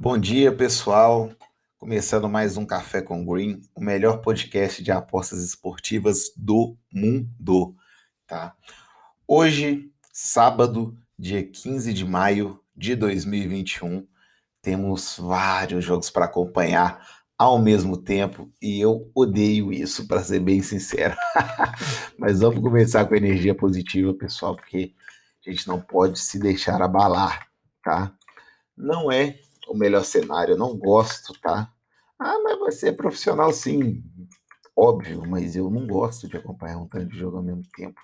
Bom dia, pessoal. Começando mais um Café com Green, o melhor podcast de apostas esportivas do mundo, tá? Hoje, sábado, dia 15 de maio de 2021, temos vários jogos para acompanhar ao mesmo tempo e eu odeio isso, para ser bem sincero. Mas vamos começar com energia positiva, pessoal, porque a gente não pode se deixar abalar, tá? Não é o melhor cenário. Eu não gosto, tá? Ah, mas você é profissional, sim. Óbvio, mas eu não gosto de acompanhar um tanto de jogo ao mesmo tempo.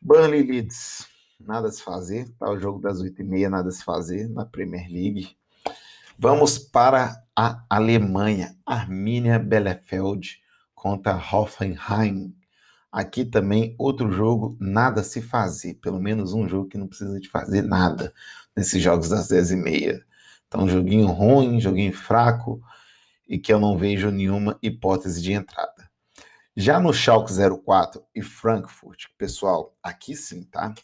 Burnley Leeds, nada se fazer. Tá o jogo das 8h30, nada se fazer na Premier League. Vamos para a Alemanha. Arminia Bielefeld contra Hoffenheim. Aqui também outro jogo, nada a se fazer. Pelo menos um jogo que não precisa de fazer nada nesses jogos das 10h30. Então, joguinho ruim, joguinho fraco e que eu não vejo nenhuma hipótese de entrada. Já no Schalke 04 e Frankfurt, pessoal, aqui sim, tá?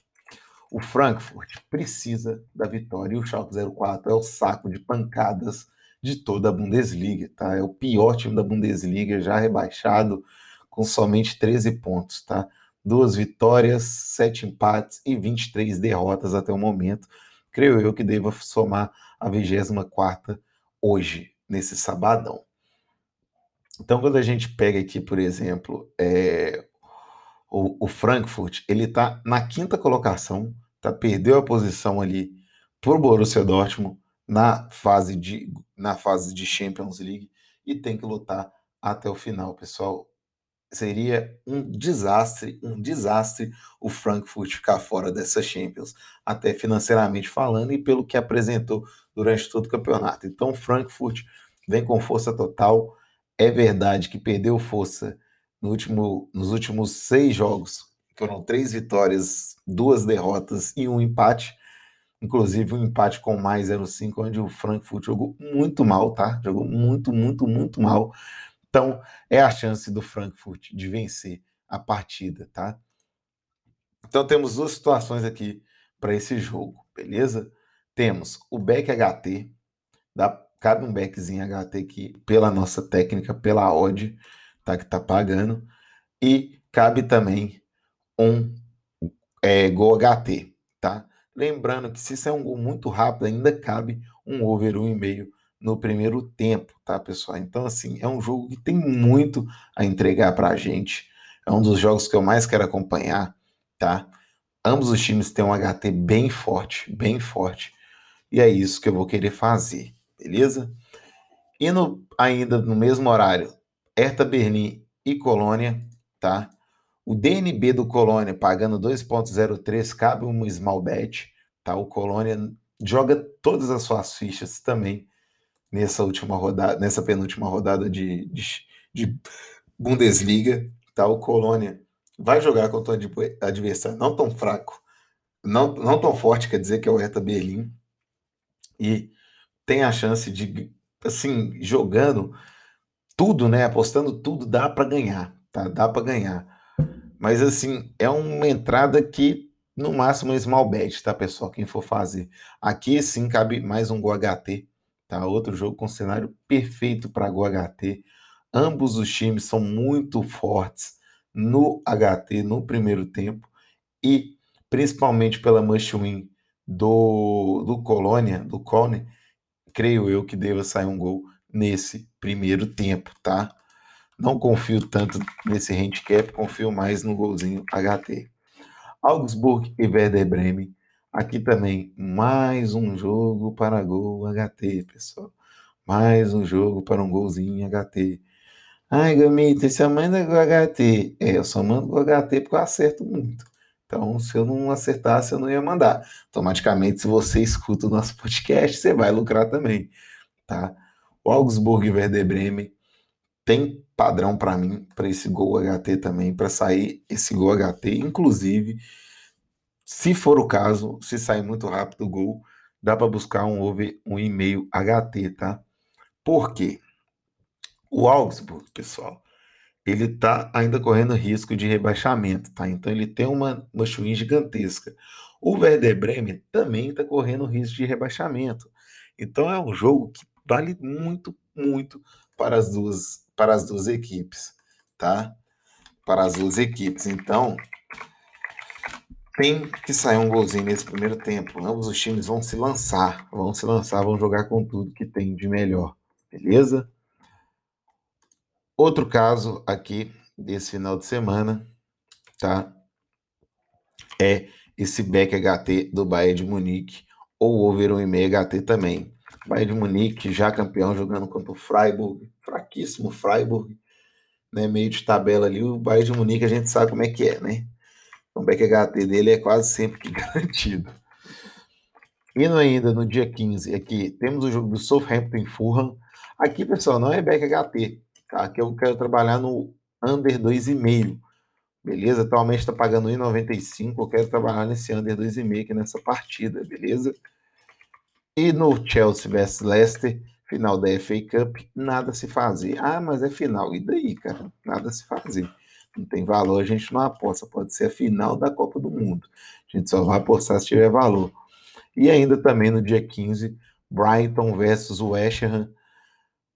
O Frankfurt precisa da vitória e o Schalke 04 é o saco de pancadas de toda a Bundesliga, tá? É o pior time da Bundesliga, já rebaixado com somente 13 pontos, tá? Duas vitórias, sete empates e 23 derrotas até o momento. Creio eu que deva somar a 24 hoje, nesse sabadão. Então, quando a gente pega aqui, por exemplo, é, o, o, Frankfurt, ele está na quinta colocação, tá, perdeu a posição ali por Borussia Dortmund na fase de na fase de Champions League e tem que lutar até o final, pessoal. Seria um desastre, um desastre o Frankfurt ficar fora dessa Champions, até financeiramente falando e pelo que apresentou durante todo o campeonato. Então, Frankfurt vem com força total. É verdade que perdeu força no último, nos últimos seis jogos. Foram três vitórias, duas derrotas e um empate. Inclusive um empate com mais 0,5, onde o Frankfurt jogou muito mal, tá? Jogou muito, muito, muito mal. Então, é a chance do Frankfurt de vencer a partida, tá? Então, temos duas situações aqui para esse jogo, beleza? Temos o back HT, dá, cabe um backzinho HT aqui pela nossa técnica, pela odd, tá, que tá pagando, e cabe também um é, Go HT, tá? Lembrando que se isso é um gol muito rápido, ainda cabe um over 1,5 no primeiro tempo, tá, pessoal? Então, assim, é um jogo que tem muito a entregar para a gente. É um dos jogos que eu mais quero acompanhar, tá? Ambos os times têm um HT bem forte, bem forte. E é isso que eu vou querer fazer, beleza? E no, ainda no mesmo horário, Hertha Berlim e Colônia, tá? O DNB do Colônia pagando 2.03, cabe um small bet, tá? O Colônia joga todas as suas fichas também nessa última rodada, nessa penúltima rodada de, de, de Bundesliga, tá? O Colônia vai jogar contra um adversário não tão fraco, não, não tão forte, quer dizer que é o Hertha Berlim, e tem a chance de, assim, jogando tudo, né? Apostando tudo, dá para ganhar, tá? Dá para ganhar. Mas, assim, é uma entrada que, no máximo, é small bet, tá, pessoal? Quem for fazer. Aqui, sim, cabe mais um GoHT, tá? Outro jogo com cenário perfeito para GoHT. Ambos os times são muito fortes no HT no primeiro tempo e principalmente pela must win do, do Colônia, do Cone, creio eu que deva sair um gol nesse primeiro tempo, tá? Não confio tanto nesse handicap, confio mais no golzinho HT. Augsburg e Werder Bremen. Aqui também mais um jogo para gol HT, pessoal. Mais um jogo para um golzinho HT. Ai, Gamita, você manda gol HT. É, eu só mando gol HT porque eu acerto muito. Então, se eu não acertasse, eu não ia mandar. Automaticamente, se você escuta o nosso podcast, você vai lucrar também, tá? O Augsburg e Werder Bremen tem padrão para mim, para esse gol HT também, para sair esse gol HT. Inclusive, se for o caso, se sair muito rápido o gol, dá para buscar um over um e-mail HT, tá? Por quê? O Augsburg, pessoal, ele está ainda correndo risco de rebaixamento, tá? Então ele tem uma, uma gigantesca. O Werder Bremen também está correndo risco de rebaixamento. Então é um jogo que vale muito, muito para as duas, para as duas equipes, tá? Para as duas equipes. Então, tem que sair um golzinho nesse primeiro tempo. Ambos os times vão se lançar, vão se lançar, vão jogar com tudo que tem de melhor, beleza? Outro caso aqui desse final de semana, tá? É esse back HT do Bayern de Munique ou over 1,5 HT também. Bayern de Munique já campeão jogando contra o Freiburg, fraquíssimo Freiburg, né? Meio de tabela ali. O Bayern de Munique a gente sabe como é que é, né? O back HT dele é quase sempre garantido. Indo ainda no dia 15, aqui temos o jogo do Southampton Fulham. Aqui, pessoal, não é back HT, tá? Aqui eu quero trabalhar no under 2,5. Beleza? Atualmente está pagando 1,95. Eu quero trabalhar nesse under 2,5 aqui nessa partida, beleza? E no Chelsea vs Leicester, final da FA Cup, nada se fazer. Ah, mas é final. E daí, cara? Nada se fazer. Não tem valor, a gente não aposta. Pode ser a final da Copa do Mundo. A gente só vai apostar se tiver valor. E ainda também no dia 15, Brighton versus West Ham.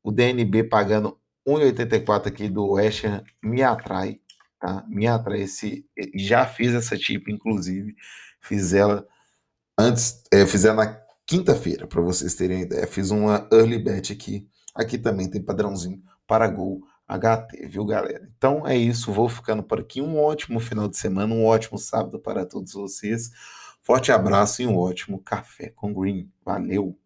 O DNB pagando 1,84 aqui do West Ham me atrai, tá? Me atrai esse. Já fiz essa tipo, inclusive. Fiz ela antes, é, fiz ela na quinta-feira, para vocês terem ideia. Fiz uma early bet aqui. Aqui também tem padrãozinho para gol HT, viu, galera? Então é isso, vou ficando por aqui. Um ótimo final de semana, um ótimo sábado para todos vocês. Forte abraço e um ótimo café com Green. Valeu!